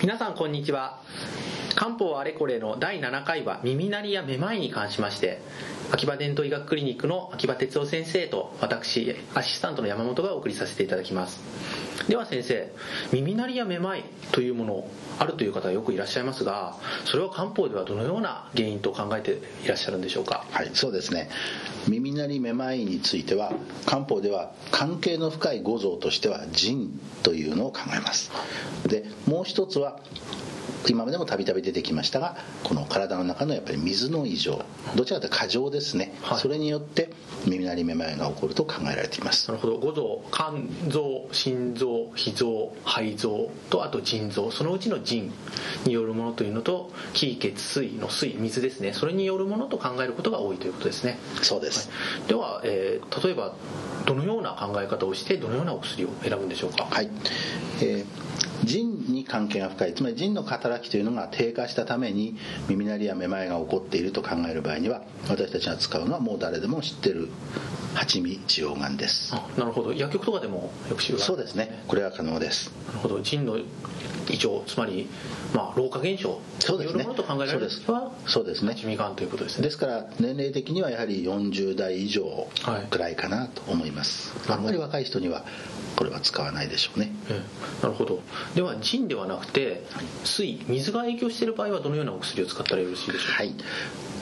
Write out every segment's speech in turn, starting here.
皆さんこんにちは。漢方あれこれの第7回は耳鳴りやめまいに関しまして秋葉伝統医学クリニックの秋葉哲夫先生と私アシスタントの山本がお送りさせていただきます。では先生耳鳴りやめまいというものあるという方はよくいらっしゃいますがそれは漢方ではどのような原因と考えていらっしゃるんでしょうか？はいそうですね。耳鳴りめまいについては漢方では関係の深い五臓としては腎というのを考えます。でもう一つは今までもたびたび出てきましたがこの体の中のやっぱり水の異常どちらかというと過剰ですね、はい、それによって耳鳴りめまいが起こると考えられています。なるほど。五臓肝臓心臓脾臓肺臓とあと腎臓。そのうちの腎によるものというのと気血水の水水ですね。それによるものと考えることが多いということですね。そうです、はい、では、えー、例えばどのような考え方をしてどのようなお薬を選ぶんでしょうか？はい、えー腎に関係が深い。つまり腎の働きというのが低下したために耳鳴りやめまいが起こっていると考える場合には私たちが使うのはもう誰でも知ってる八味治療丸です。なるほど。薬局とかでもよく知るそうですね。これは可能です。なるほど。腎の異常つまりまあ老化現象。そうですね。と考えられるはそうですね。八味丸ということですね。ですから年齢的にはやはり40代以上くらいかなと思います、はい、あんまり若い人にはこれは使わないでしょうね、ええ、なるほど。では腎ではなくて水水が影響している場合はどのようなお薬を使ったらよろしいでしょうか？はい。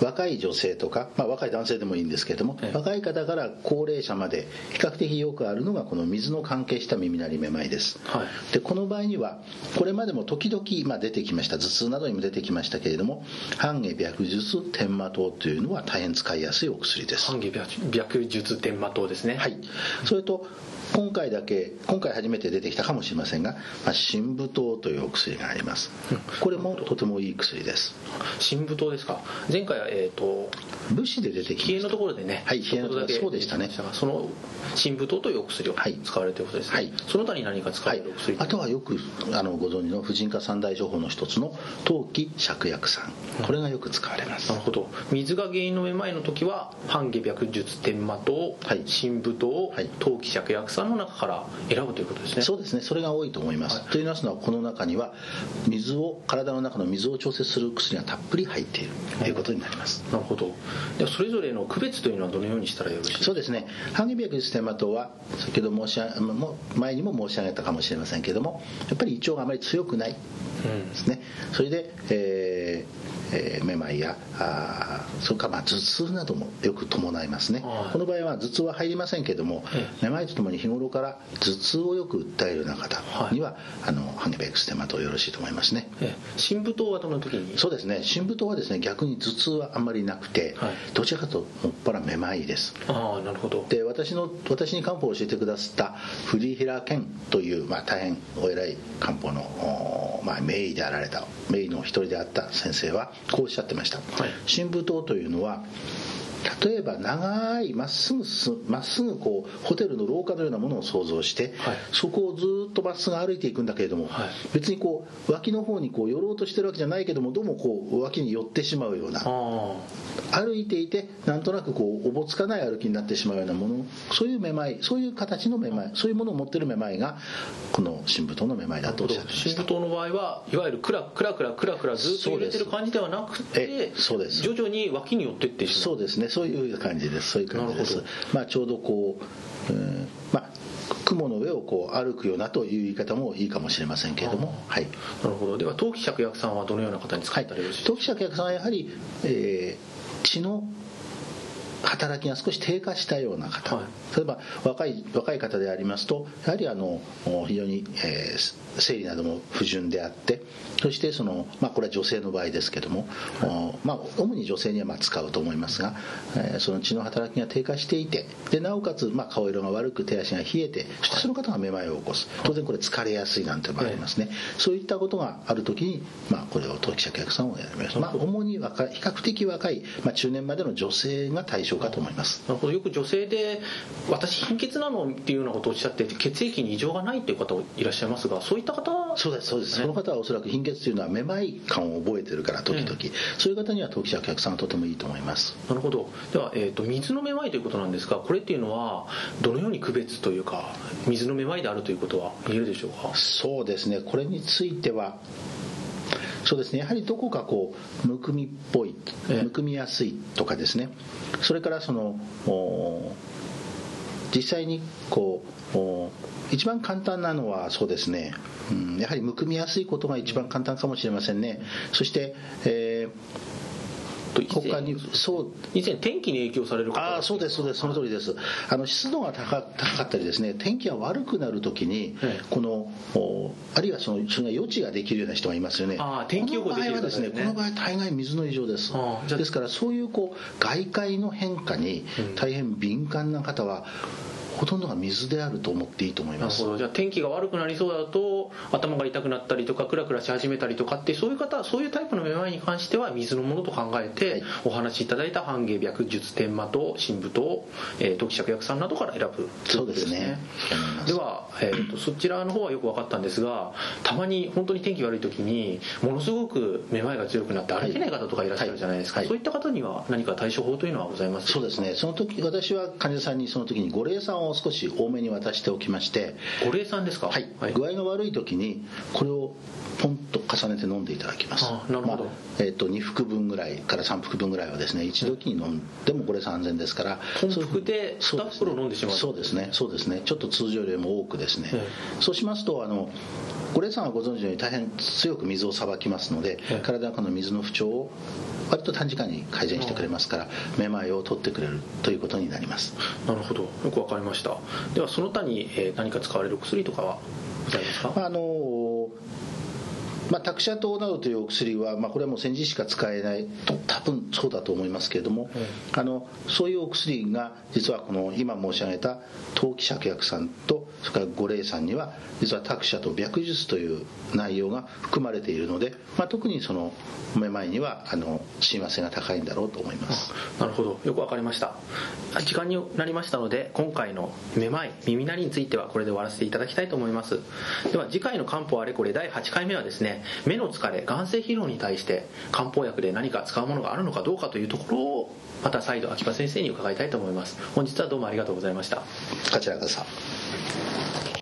若い女性とか、まあ、若い男性でもいいんですけれども、ええ、若い方から高齢者まで比較的よくあるのがこの水の関係した耳鳴りめまいです、はい、でこの場合にはこれまでも時々、まあ、出てきました頭痛などにも出てきましたけれども半下白術天麻湯というのは大変使いやすいお薬です。半下白術天麻湯ですね。はい。それと今回だけ今回初めて出てきたかもしれませんが、まあ、新というお薬があります、これもとてもいい薬です。新武糖ですか？前回はえっ、ー、と武士で出てきま冷えのところでねはい冷えのところそうでしたね。その新武糖というお薬を使われていることですね、はい、その他に何か使われるお薬、はい、あとはよくあのご存知の婦人科三大処方の一つの陶器芍薬散これがよく使われます、なるほど。水が原因のめまいの時は半下白術天麻糖、はい、新武糖、はい、陶器芍薬散の中から選ぶということですね。そうですね。それが多いと思います、はい、と言いますのはこの中には水を体の中の水を調節する薬がたっぷり入っているということになります、なるほど。ではそれぞれの区別というのはどのようにしたらよろしいですか？そうですね。ハンゲビアクステマトは先ほど申し上げ前にも申し上げたかもしれませんけどもやっぱり胃腸があまり強くないですね、うん、それで、えーえー、めまいやあそれからまあ頭痛などもよく伴いますね、はい、この場合は頭痛は入りませんけども、めまいとともに日頃から頭痛をよく訴えるような方には、はい、あのハネベックステマとよろしいと思いますね。深部糖はどの時に？そうですね。深部糖はですね逆に頭痛はあんまりなくて、はい、どちらかともっぱらめまいです。ああなるほど。で私の私に漢方を教えてくださった藤平健という、まあ、大変お偉い漢方の、まあ、名医であられた名医の一人であった先生はこうおっしゃってました、はい、新武島というのは例えば長いまっすぐまっすぐこうホテルの廊下のようなものを想像して、はい、そこをずっとまっすぐ歩いていくんだけれども、はい、別にこう脇の方にこう寄ろうとしてるわけじゃないけどもどうもこう脇に寄ってしまうような歩いていてなんとなくこうおぼつかない歩きになってしまうようなものそういうめまいそういう形のめまいそういうものを持ってるめまいがこの新武島のめまいだとおっしゃってました。新武島の場合はいわゆるクラクラクラクラクラずっと揺れてる感じではなくてそうです。徐々に脇に寄ってってしまう。そうですねそういう感じです。そういう感じです。まあちょうどこう、うん、まあ雲の上をこう歩くようなという言い方もいいかもしれませんけれども、はい、なるほど。では陶器芍薬さんはどのような方に使ったらよろしいですか、はい、陶器芍薬さんはやはり、えー、血の働きが少し低下したような方、はい、例えば若い若い方でありますとやはりあの非常に、えー、生理なども不順であってそしてその、まあ、これは女性の場合ですけども、はい、まあ、主に女性にはまあ使うと思いますが、えー、その血の働きが低下していてでなおかつ、まあ、顔色が悪く手足が冷えてそしてその方がめまいを起こす。当然これ疲れやすいなんて場合ありますね、はい、そういったことがある時に、まあ、これを当事者客さんをやります、まあ、主に若い比較的若い、まあ、中年までの女性が対象かと思います。なるほどよく女性で私貧血なのっていうようなことをおっしゃって血液に異常がないっていう方いらっしゃいますがそういった方？そうですそうです、ね、その方はおそらく貧血というのはめまい感を覚えてるから時々、そういう方には当期者客さんはとてもいいと思います。なるほど。では、えーと、水のめまいということなんですがこれっていうのはどのように区別というか水のめまいであるということは言えるでしょうか？そうですね。これについてはそうですね。やはりどこかこうむくみっぽい、むくみやすいとかですね。それからその実際にこう一番簡単なのはそうですね、うん、やはりむくみやすいことが一番簡単かもしれませんね。そして、えー他に。そう。以前天気に影響されるああそうですそうです。その通りです。あの湿度が高かったりですね天気が悪くなるときに、このあるいはそのそれが余地ができるような人がいますよね。あ天気予報できる、ね、ですねこの場合大概水の異常です。ですからそういうこう外界の変化に大変敏感な方は、ほとんどが水であると思っていいと思います。じゃあ天気が悪くなりそうだと頭が痛くなったりとかクラクラし始めたりとかってそういう方そういうタイプのめまいに関しては水のものと考えて、お話しいただいた半芸白術天魔と神武と、えー、時芍薬さんなどから選ぶそうですね。では、えーと、そちらの方はよく分かったんですがたまに本当に天気悪い時にものすごくめまいが強くなって歩けない方とかいらっしゃるじゃないですか、はい。はい、そういった方には何か対処法というのはございますそうですね。その時私は患者さんにその時に五苓散を少し多めに渡しておきまして五苓散ですか？はい、はい、具合が悪い時にこれをポンと重ねて飲んでいただきます。なるほど、まあ、えーと、2服分ぐらいから3服分ぐらいはですね一時に飲んでもこれ安全ですから本服で2袋飲んでしまうそうですね。そうですね。ちょっと通常よりも多くですね、そうしますとあのゴレさんはご存知のように大変強く水をさばきますので、体の中の水の不調を割と短時間に改善してくれますからめまいを取ってくれるということになります。なるほど。よく分かりましたではその他に何か使われる薬とかはございますか？あのまあ、タクシャ糖などというお薬は、まあ、これはもう先日しか使えないと多分そうだと思いますけれども、うん、あのそういうお薬が実はこの今申し上げた陶器芍薬酸とそれから五苓散には実はタクシャと白術という内容が含まれているので、まあ、特にそのめまいにはあの親和性が高いんだろうと思います。なるほど。よくわかりました。時間になりましたので今回のめまい耳鳴りについてはこれで終わらせていただきたいと思います。では次回の漢方あれこれ第8回目はです目の疲れ眼性疲労に対して漢方薬で何か使うものがあるのかどうかというところをまた再度秋葉先生に伺いたいと思います。本日はどうもありがとうございました。こちらこそ。